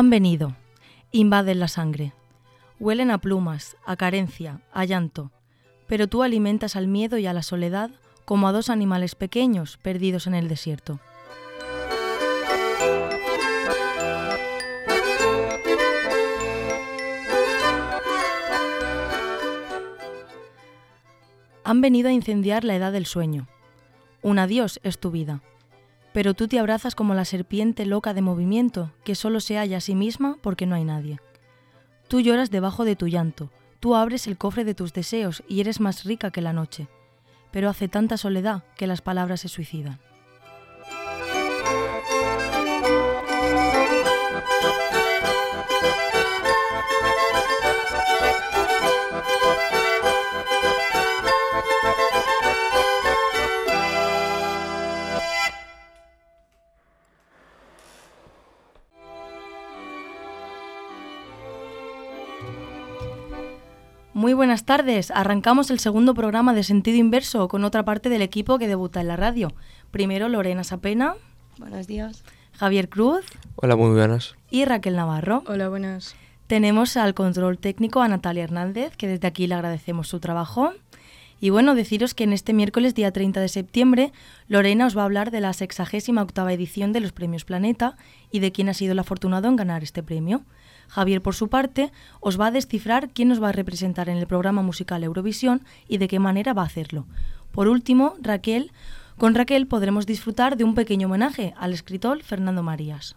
Han venido, invaden la sangre, huelen a plumas, a carencia, a llanto, pero tú alimentas al miedo y a la soledad como a dos animales pequeños perdidos en el desierto. Han venido a incendiar la edad del sueño. Un adiós es tu vida pero tú te abrazas como la serpiente loca de movimiento que solo se halla a sí misma porque no hay nadie. Tú lloras debajo de tu llanto, tú abres el cofre de tus deseos y eres más rica que la noche, pero hace tanta soledad que las palabras se suicidan. Tardes. Arrancamos el segundo programa de Sentido Inverso con otra parte del equipo que debuta en la radio. Primero Lorena Sapena. Buenos días. Javier Cruz. Hola, muy buenas. Y Raquel Navarro. Hola, buenas. Tenemos al control técnico a Natalia Hernández, que desde aquí le agradecemos su trabajo. Y bueno, deciros que en este miércoles, día 30 de septiembre, Lorena os va a hablar de la sexagésima octava edición de los Premios Planeta y de quién ha sido el afortunado en ganar este premio. Javier, por su parte, os va a descifrar quién nos va a representar en el programa musical Eurovisión y de qué manera va a hacerlo. Por último, Raquel, con Raquel podremos disfrutar de un pequeño homenaje al escritor Fernando Marías.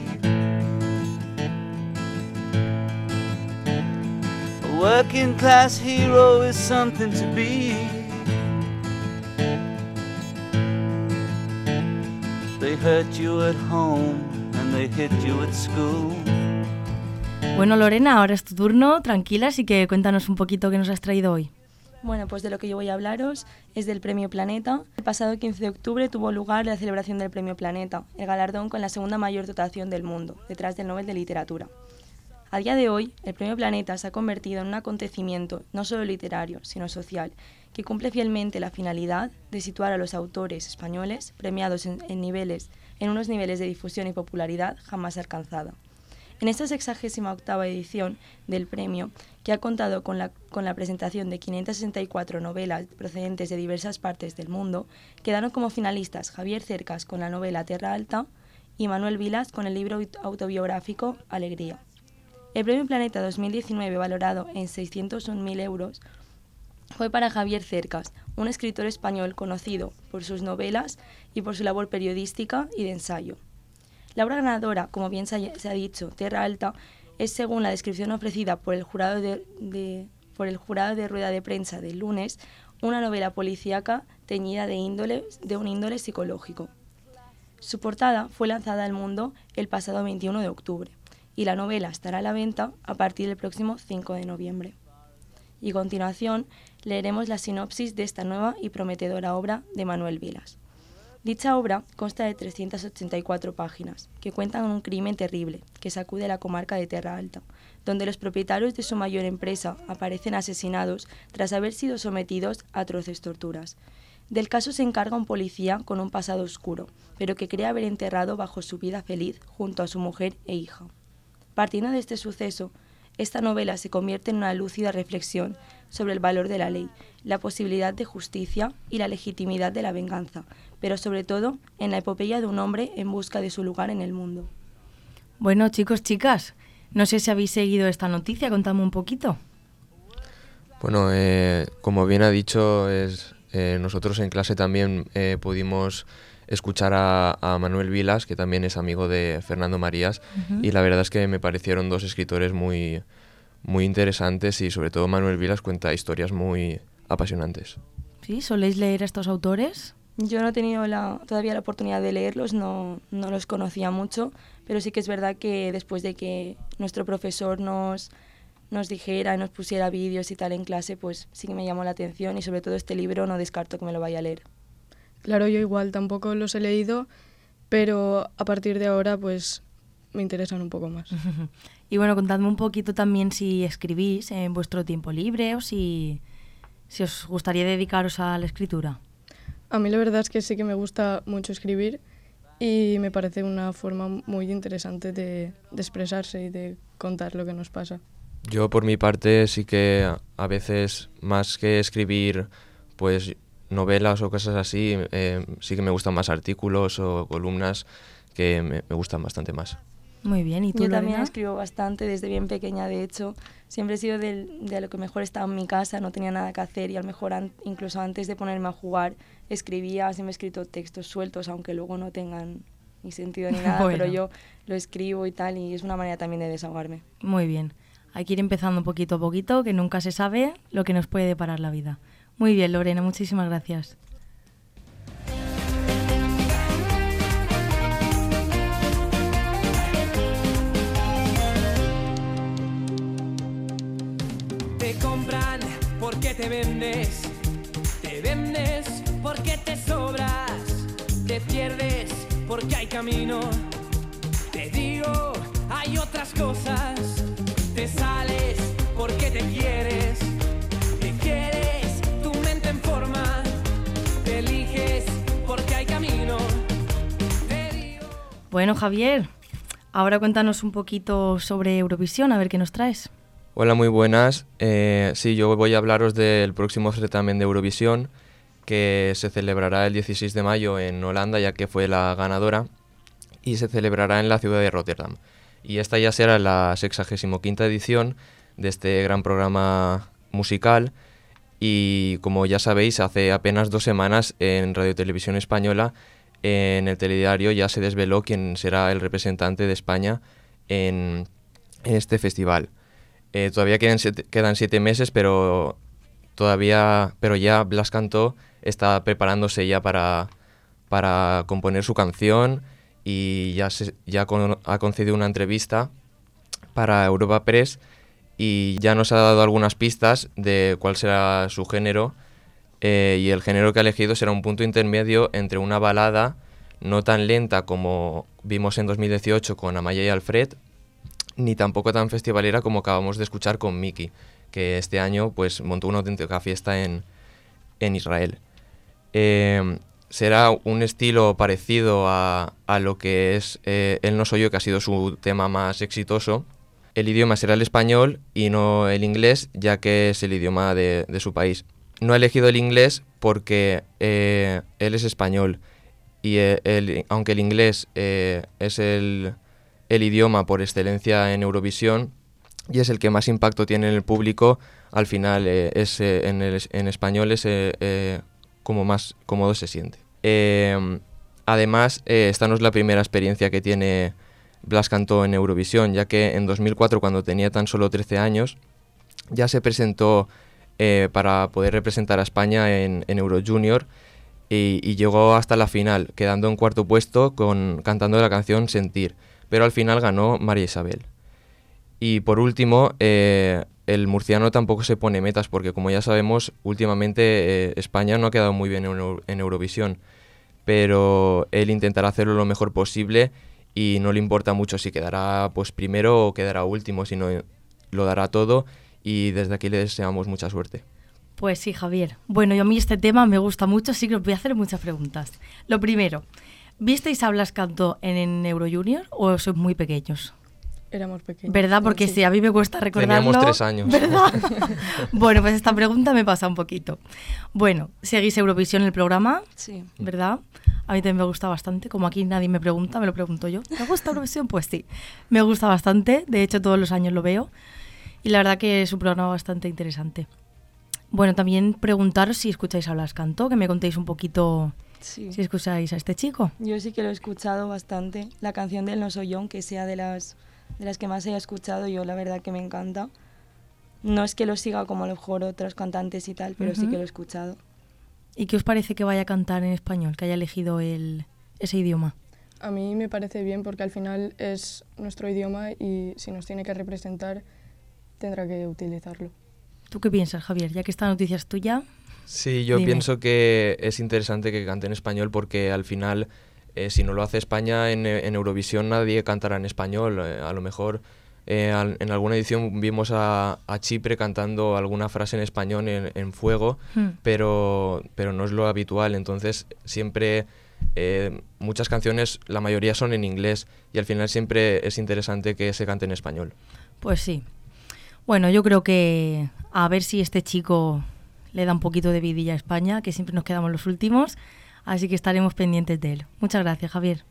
Working class hero is something to be. They hurt you at home and they hit you at school. Bueno, Lorena, ahora es tu turno, tranquila, así que cuéntanos un poquito qué nos has traído hoy. Bueno, pues de lo que yo voy a hablaros es del Premio Planeta. El pasado 15 de octubre tuvo lugar la celebración del Premio Planeta, el galardón con la segunda mayor dotación del mundo, detrás del Nobel de Literatura. A día de hoy, el Premio Planeta se ha convertido en un acontecimiento no solo literario, sino social, que cumple fielmente la finalidad de situar a los autores españoles premiados en, niveles, en unos niveles de difusión y popularidad jamás alcanzada. En esta sexagésima octava edición del premio, que ha contado con la, con la presentación de 564 novelas procedentes de diversas partes del mundo, quedaron como finalistas Javier Cercas con la novela Tierra Alta y Manuel Vilas con el libro autobiográfico Alegría. El Premio Planeta 2019, valorado en 601.000 euros, fue para Javier Cercas, un escritor español conocido por sus novelas y por su labor periodística y de ensayo. La obra ganadora, como bien se ha dicho, Tierra Alta, es según la descripción ofrecida por el jurado de, rueda de prensa del lunes, una novela policíaca teñida de, de un índole psicológico. Su portada fue lanzada al mundo el pasado 21 de octubre y la novela estará a la venta a partir del próximo 5 de noviembre. Y a continuación leeremos la sinopsis de esta nueva y prometedora obra de Manuel Vilas. Dicha obra consta de 384 páginas, que cuentan un crimen terrible que sacude la comarca de Terra Alta, donde los propietarios de su mayor empresa aparecen asesinados tras haber sido sometidos a atroces torturas. Del caso se encarga un policía con un pasado oscuro, pero que cree haber enterrado bajo su vida feliz junto a su mujer e hija. Partiendo de este suceso, Esta novela se convierte en una lúcida reflexión sobre el valor de la ley, la posibilidad de justicia y la legitimidad de la venganza, pero sobre todo en la epopeya de un hombre en busca de su lugar en el mundo. Bueno, chicos, chicas, no sé si habéis seguido esta noticia, contadme un poquito. Bueno, eh, como bien ha dicho, es, eh, nosotros en clase también eh, pudimos escuchar a, Manuel Vilas, que también es amigo de Fernando Marías, y la verdad es que me parecieron dos escritores muy, muy interesantes y sobre todo Manuel Vilas cuenta historias muy apasionantes. ¿Sí? ¿Soléis leer a estos autores? Yo no he tenido la, todavía la oportunidad de leerlos, no, no los conocía mucho, pero sí que es verdad que después de que nuestro profesor nos, nos dijera, nos pusiera vídeos y tal en clase, pues sí que me llamó la atención y sobre todo este libro no descarto que me lo vaya a leer. Claro, yo igual tampoco los he leído, pero a partir de ahora pues me interesan un poco más. y bueno, contadme un poquito también si escribís en vuestro tiempo libre o si, si os gustaría dedicaros a la escritura. A mí la verdad es que sí que me gusta mucho escribir y me parece una forma muy interesante de, de expresarse y de contar lo que nos pasa. Yo por mi parte sí que a veces más que escribir pues novelas o cosas así, eh, sí que me gustan más artículos o columnas que me, gustan bastante más. Muy bien, ¿y tú Yo también escribo bastante desde bien pequeña, de hecho. Siempre he sido de, de lo que mejor estaba en mi casa, no tenía nada que hacer y a lo mejor incluso antes de ponerme a jugar escribía, siempre he escrito textos sueltos, aunque luego no tengan ni sentido ni nada, pero yo lo escribo y tal y es una manera también de desahogarme. Muy bien. Hay que ir empezando poquito a poquito, que nunca se sabe lo que nos puede deparar la vida. Muy bien, Lorena, muchísimas gracias. Te compran porque te vendes, te vendes porque te sobras, te pierdes porque hay camino. Te digo, hay otras cosas, te sales porque te quieres Bueno, Javier, ahora cuéntanos un poquito sobre Eurovisión, a ver qué nos traes. Hola, muy buenas. Eh, sí, yo voy a hablaros del próximo certamen de Eurovisión, que se celebrará el 16 de mayo en Holanda, ya que fue la ganadora, y se celebrará en la ciudad de Rotterdam. Y esta ya será la 65 edición de este gran programa musical. Y como ya sabéis, hace apenas dos semanas en Radio Televisión Española en el telediario ya se desveló quién será el representante de España en, este festival. Eh, todavía quedan siete, meses, pero todavía, pero ya Blas Cantó está preparándose ya para, para componer su canción y ya, se, ya ha concedido una entrevista para Europa Press y ya nos ha dado algunas pistas de cuál será su género eh, y el género que ha elegido será un punto intermedio entre una balada no tan lenta como vimos en 2018 con Amaya y Alfred, ni tampoco tan festivalera como acabamos de escuchar con Miki, que este año pues montó una auténtica fiesta en, Israel. Eh, será un estilo parecido a, lo que es eh, El no soy yo, que ha sido su tema más exitoso. El idioma será el español y no el inglés, ya que es el idioma de su país no ha elegido el inglés porque eh, él es español y eh, aunque el inglés eh, es el, idioma por excelencia en Eurovisión y es el que más impacto tiene en el público, al final es, en, en, español es como más cómodo se siente. además, esta no es la primera experiencia que tiene Blas Cantó en Eurovisión, ya que en 2004, cuando tenía tan solo 13 años, ya se presentó eh, para poder representar a España en, Euro Junior y, llegó hasta la final, quedando en cuarto puesto con, cantando la canción Sentir, pero al final ganó María Isabel. Y por último, eh, el murciano tampoco se pone metas porque como ya sabemos, últimamente eh, España no ha quedado muy bien en, Eurovisión, pero él intentará hacerlo lo mejor posible y no le importa mucho si quedará pues primero o quedará último, sino lo dará todo y desde aquí le deseamos mucha suerte. Pues sí, Javier. Bueno, yo a mí este tema me gusta mucho, así que os voy a hacer muchas preguntas. Lo primero, ¿visteis a Blas Canto en, en Euro Junior o sois muy pequeños? éramos pequeños. ¿Verdad? Porque Sí. sí, a mí me cuesta recordarlo. Teníamos tres años. ¿Verdad? bueno, pues esta pregunta me pasa un poquito. Bueno, seguís Eurovisión el programa, Sí. ¿verdad? A mí también me gusta bastante. Como aquí nadie me pregunta, me lo pregunto yo. ¿Me gusta Eurovisión? Pues sí, me gusta bastante. De hecho, todos los años lo veo. Y la verdad que es un programa bastante interesante. Bueno, también preguntaros si escucháis a Blas Cantó, que me contéis un poquito Sí. si escucháis a este chico. Yo sí que lo he escuchado bastante. La canción del No Soy Yo, que sea de las, de las que más haya escuchado, yo la verdad que me encanta. No es que lo siga como a lo mejor otros cantantes y tal, pero sí que lo he escuchado. ¿Y qué os parece que vaya a cantar en español, que haya elegido el, ese idioma? A mí me parece bien porque al final es nuestro idioma y si nos tiene que representar tendrá que utilizarlo. ¿Tú qué piensas, Javier? Ya que esta noticia es tuya. Sí, yo Dime. pienso que es interesante que cante en español porque al final, eh, si no lo hace España en, en Eurovisión, nadie cantará en español. Eh, a lo mejor eh, al- en alguna edición vimos a, a Chipre cantando alguna frase en español en, en Fuego, Hmm. pero, pero no es lo habitual. Entonces, siempre eh, muchas canciones, la mayoría son en inglés y al final siempre es interesante que se cante en español. Pues sí. Bueno, yo creo que a ver si este chico le da un poquito de vidilla a España, que siempre nos quedamos los últimos, así que estaremos pendientes de él. Muchas gracias, Javier.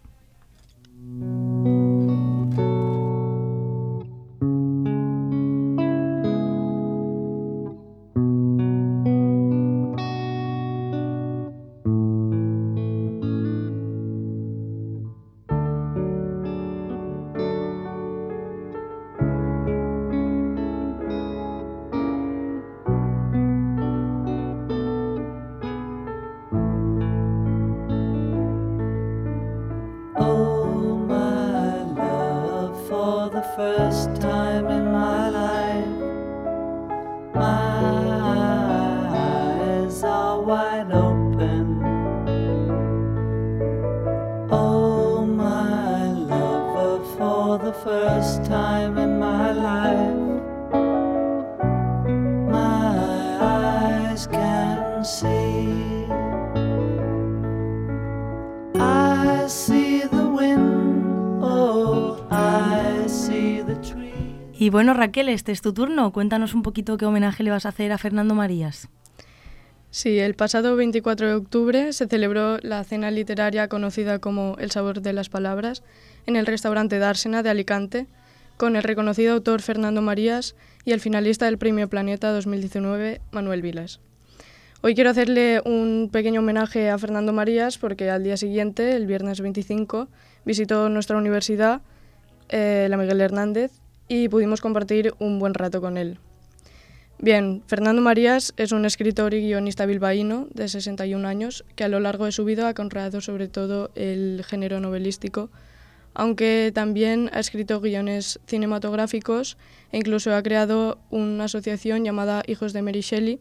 Y bueno, Raquel, este es tu turno. Cuéntanos un poquito qué homenaje le vas a hacer a Fernando Marías. Sí, el pasado 24 de octubre se celebró la cena literaria conocida como El sabor de las palabras en el restaurante Dársena de Alicante, con el reconocido autor Fernando Marías y el finalista del Premio Planeta 2019, Manuel Vilas. Hoy quiero hacerle un pequeño homenaje a Fernando Marías porque al día siguiente, el viernes 25, visitó nuestra universidad, eh, la Miguel Hernández, y pudimos compartir un buen rato con él. Bien, Fernando Marías es un escritor y guionista bilbaíno de 61 años que a lo largo de su vida ha conreado sobre todo el género novelístico, aunque también ha escrito guiones cinematográficos e incluso ha creado una asociación llamada Hijos de Mary Shelley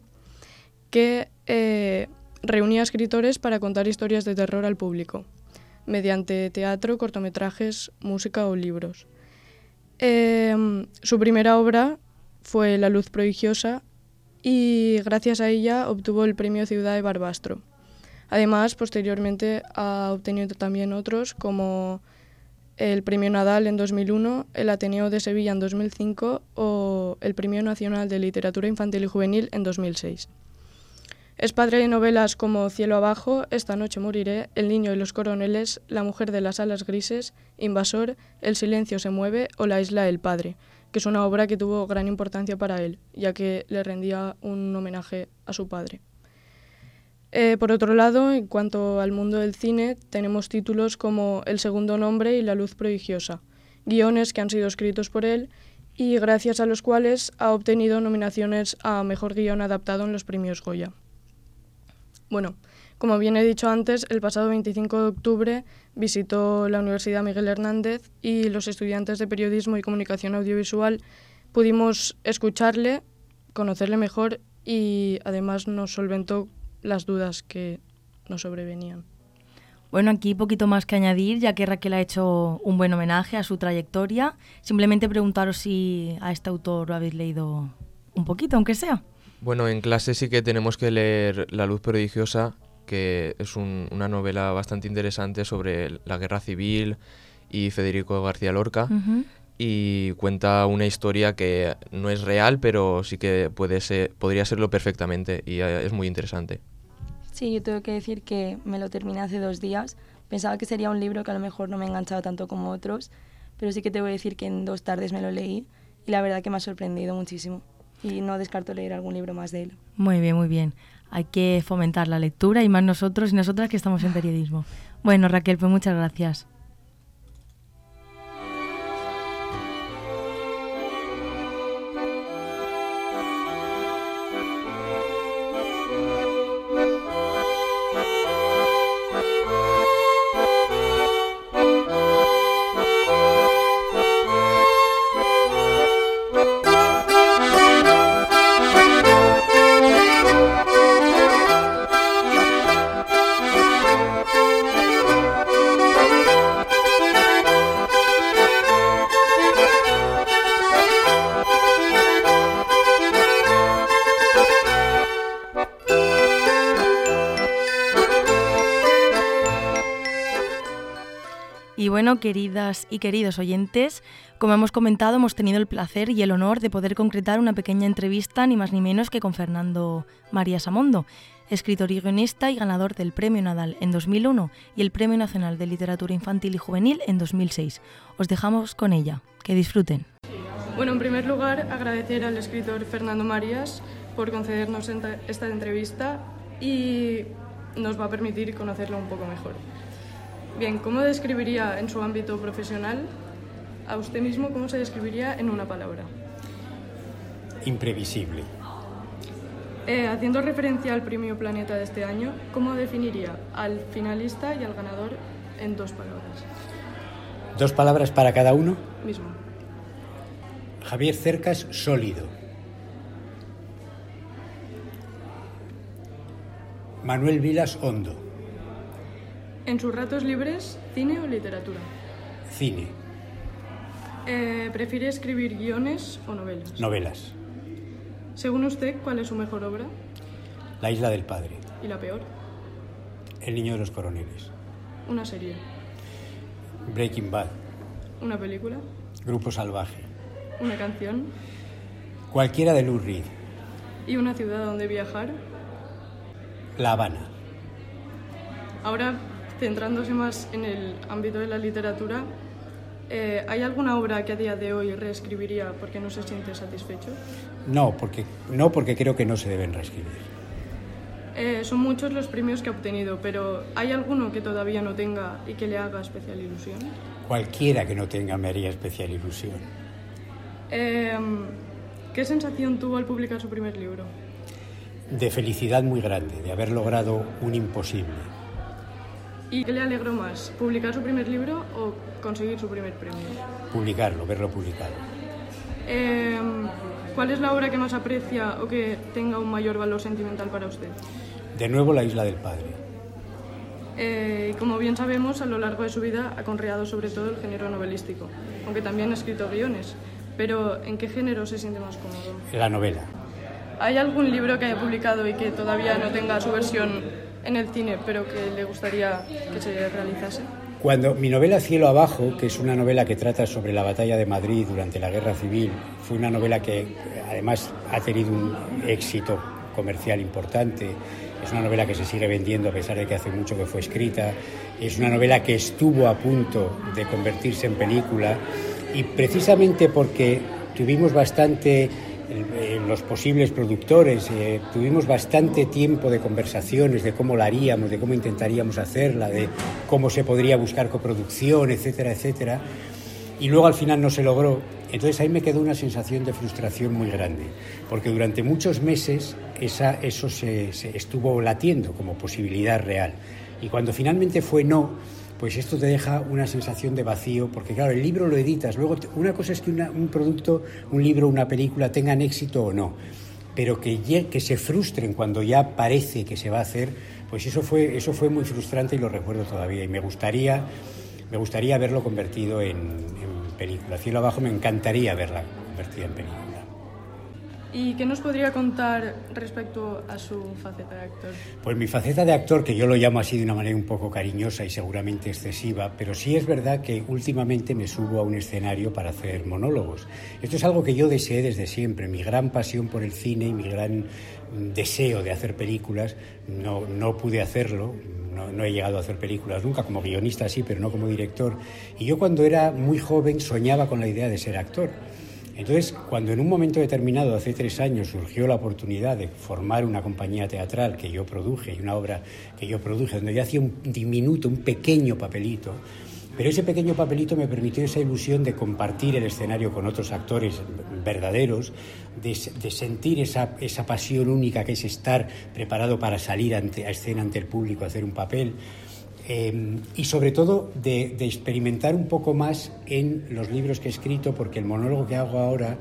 que eh, reunía escritores para contar historias de terror al público, mediante teatro, cortometrajes, música o libros. Em, su primera obra fue La luz prodigiosa y gracias a ella obtuvo el premio Ciudad de Barbastro. Además, posteriormente ha obtenido también otros como el Premio Nadal en 2001, el Ateneo de Sevilla en 2005 o el Premio Nacional de Literatura Infantil y Juvenil en 2006. Es padre de novelas como Cielo abajo, Esta noche moriré, El niño y los coroneles, La mujer de las alas grises, Invasor, El silencio se mueve o La isla del padre, que es una obra que tuvo gran importancia para él, ya que le rendía un homenaje a su padre. Eh, por otro lado, en cuanto al mundo del cine, tenemos títulos como El segundo nombre y La luz prodigiosa, guiones que han sido escritos por él y gracias a los cuales ha obtenido nominaciones a Mejor Guión Adaptado en los premios Goya. Bueno, como bien he dicho antes, el pasado 25 de octubre visitó la Universidad Miguel Hernández y los estudiantes de Periodismo y Comunicación Audiovisual pudimos escucharle, conocerle mejor y además nos solventó las dudas que nos sobrevenían. Bueno, aquí poquito más que añadir, ya que Raquel ha hecho un buen homenaje a su trayectoria. Simplemente preguntaros si a este autor lo habéis leído un poquito, aunque sea. Bueno, en clase sí que tenemos que leer La luz prodigiosa, que es un- una novela bastante interesante sobre la guerra civil y Federico García Lorca. Y cuenta una historia que no es real, pero sí que puede ser, podría serlo perfectamente y eh, es muy interesante. Sí, yo tengo que decir que me lo terminé hace dos días. Pensaba que sería un libro que a lo mejor no me enganchaba tanto como otros, pero sí que te voy a decir que en dos tardes me lo leí y la verdad que me ha sorprendido muchísimo. Y no descarto leer algún libro más de él. Muy bien, muy bien. Hay que fomentar la lectura y más nosotros y nosotras que estamos en periodismo. Bueno, Raquel, pues muchas gracias. Y bueno, queridas y queridos oyentes, como hemos comentado, hemos tenido el placer y el honor de poder concretar una pequeña entrevista, ni más ni menos que con Fernando María Samondo, escritor y guionista y ganador del Premio Nadal en 2001 y el Premio Nacional de Literatura Infantil y Juvenil en 2006. Os dejamos con ella. Que disfruten. Bueno, en primer lugar, agradecer al escritor Fernando Marías por concedernos esta entrevista y nos va a permitir conocerlo un poco mejor. Bien, ¿cómo describiría en su ámbito profesional a usted mismo, cómo se describiría en una palabra? Imprevisible. Eh, haciendo referencia al Premio Planeta de este año, ¿cómo definiría al finalista y al ganador en dos palabras? Dos palabras para cada uno. Mismo. Javier Cercas, sólido. Manuel Vilas, hondo. En sus ratos libres, cine o literatura. Cine, Eh, ¿Prefiere escribir guiones o novelas? novelas. Según usted, ¿cuál es su mejor obra La isla del padre. y la peor? El niño de los coroneles. Una serie, Breaking Bad. una película, Grupo salvaje. una canción Cualquiera de Lou Reed. y una ciudad donde viajar. La Habana. Ahora, centrándose más en el ámbito de la literatura, eh, ¿hay alguna obra que a día de hoy reescribiría porque no se siente satisfecho? No, porque, no porque creo que no se deben reescribir. Eh, son muchos los premios que ha obtenido, pero ¿hay alguno que todavía no tenga y que le haga especial ilusión? Cualquiera que no tenga me haría especial ilusión. Eh, ¿Qué sensación tuvo al publicar su primer libro? De felicidad muy grande, de haber logrado un imposible. ¿Y qué le alegró más, publicar su primer libro o conseguir su primer premio? Publicarlo, verlo publicado. Eh, ¿Cuál es la obra que más aprecia o que tenga un mayor valor sentimental para usted? De nuevo la isla del padre. Eh, como bien sabemos, a lo largo de su vida ha conreado sobre todo el género novelístico, aunque también ha escrito guiones. Pero, ¿en qué género se siente más cómodo? La novela. ¿Hay algún libro que haya publicado y que todavía no tenga su versión en el cine, pero que le gustaría que se realizase? Cuando mi novela Cielo Abajo, que es una novela que trata sobre la batalla de Madrid durante la Guerra Civil, fue una novela que además ha tenido un éxito comercial importante. Es una novela que se sigue vendiendo a pesar de que hace mucho que fue escrita. Es una novela que estuvo a punto de convertirse en película y precisamente porque tuvimos bastante los posibles productores, eh, tuvimos bastante tiempo de conversaciones de cómo la haríamos, de cómo intentaríamos hacerla, de cómo se podría buscar coproducción, etcétera, etcétera. Y luego al final no se logró. Entonces ahí me quedó una sensación de frustración muy grande, porque durante muchos meses esa, eso se, se estuvo latiendo como posibilidad real. Y cuando finalmente fue no, pues esto te deja una sensación de vacío, porque claro, el libro lo editas, luego una cosa es que un producto, un libro, una película tengan éxito o no, pero que, que se frustren cuando ya parece que se va a hacer, pues eso fue, eso fue muy frustrante y lo recuerdo todavía, y me gustaría, me gustaría verlo convertido en, en película. Cielo abajo me encantaría verla convertida en película. ¿Y qué nos podría contar respecto a su faceta de actor? Pues mi faceta de actor, que yo lo llamo así de una manera un poco cariñosa y seguramente excesiva, pero sí es verdad que últimamente me subo a un escenario para hacer monólogos. Esto es algo que yo deseé desde siempre. Mi gran pasión por el cine y mi gran deseo de hacer películas, no, no pude hacerlo, no, no, he llegado a hacer películas nunca, como guionista sí, pero no como director. Y yo cuando era muy joven soñaba con la idea de ser actor. Entonces, cuando en un momento determinado, hace tres años, surgió la oportunidad de formar una compañía teatral que yo produje y una obra que yo produje, donde yo hacía un diminuto, un pequeño papelito, pero ese pequeño papelito me permitió esa ilusión de compartir el escenario con otros actores verdaderos, de, sentir esa, esa, pasión única que es estar preparado para salir ante, a escena ante el público, hacer un papel. Eh, y sobre todo de, experimentar un poco más en los libros que he escrito, porque el monólogo que hago ahora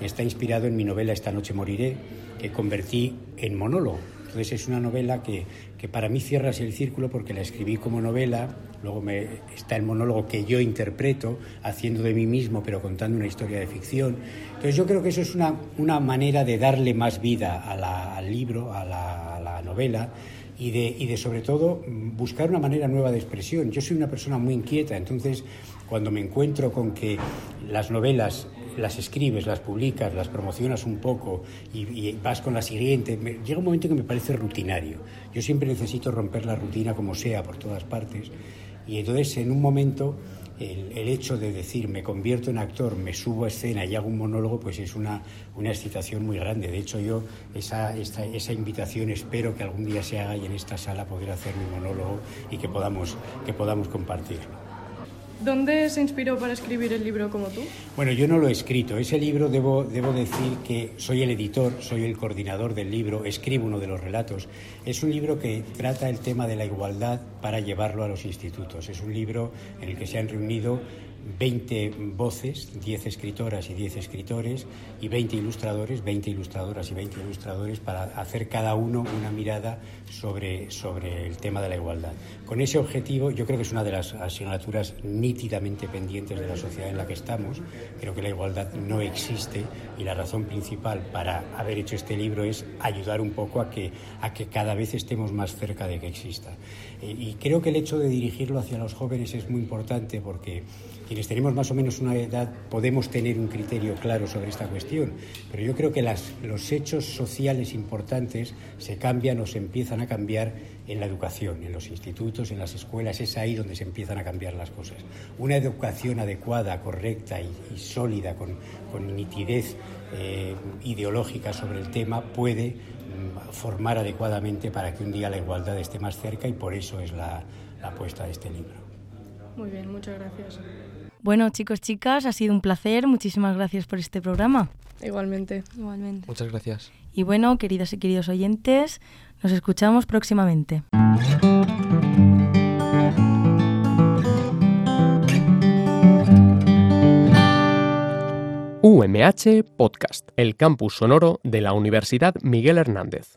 está inspirado en mi novela Esta noche moriré, que convertí en monólogo. Entonces es una novela que, que para mí cierra el círculo porque la escribí como novela, luego me, está el monólogo que yo interpreto, haciendo de mí mismo, pero contando una historia de ficción. Entonces yo creo que eso es una, una manera de darle más vida al libro, a la novela, y de, y de sobre todo buscar una manera nueva de expresión. Yo soy una persona muy inquieta, entonces cuando me encuentro con que las novelas las escribes, las publicas, las promocionas un poco y, y vas con la siguiente, me, llega un momento que me parece rutinario. Yo siempre necesito romper la rutina como sea por todas partes y entonces en un momento el, hecho de decir me convierto en actor, me subo a escena y hago un monólogo, pues es una, una excitación muy grande. De hecho, yo esa, esa invitación espero que algún día se haga y en esta sala poder hacer mi monólogo y que podamos, que podamos compartirlo. ¿Dónde se inspiró para escribir el libro como tú? Bueno, yo no lo he escrito. Ese libro debo, debo decir que soy el editor, soy el coordinador del libro, escribo uno de los relatos. Es un libro que trata el tema de la igualdad para llevarlo a los institutos. Es un libro en el que se han reunido 20 voces, 10 escritoras y 10 escritores y 20 ilustradores, 20 ilustradoras y 20 ilustradores para hacer cada uno una mirada sobre, sobre el tema de la igualdad. Con ese objetivo, yo creo que es una de las asignaturas nítidamente pendientes de la sociedad en la que estamos. Creo que la igualdad no existe y la razón principal para haber hecho este libro es ayudar un poco a que, a que cada vez estemos más cerca de que exista. Y creo que el hecho de dirigirlo hacia los jóvenes es muy importante porque quienes tenemos más o menos una edad podemos tener un criterio claro sobre esta cuestión, pero yo creo que los hechos sociales importantes se cambian o se empiezan a cambiar en la educación, en los institutos, en las escuelas, es ahí donde se empiezan a cambiar las cosas. Una educación adecuada, correcta y, sólida, con, nitidez eh, ideológica sobre el tema, puede formar adecuadamente para que un día la igualdad esté más cerca y por eso es la, la apuesta de este libro. Muy bien, muchas gracias. Bueno, chicos, chicas, ha sido un placer. Muchísimas gracias por este programa. Igualmente. Igualmente. Muchas gracias. Y bueno, queridas y queridos oyentes, nos escuchamos próximamente. UMH Podcast, el campus sonoro de la Universidad Miguel Hernández.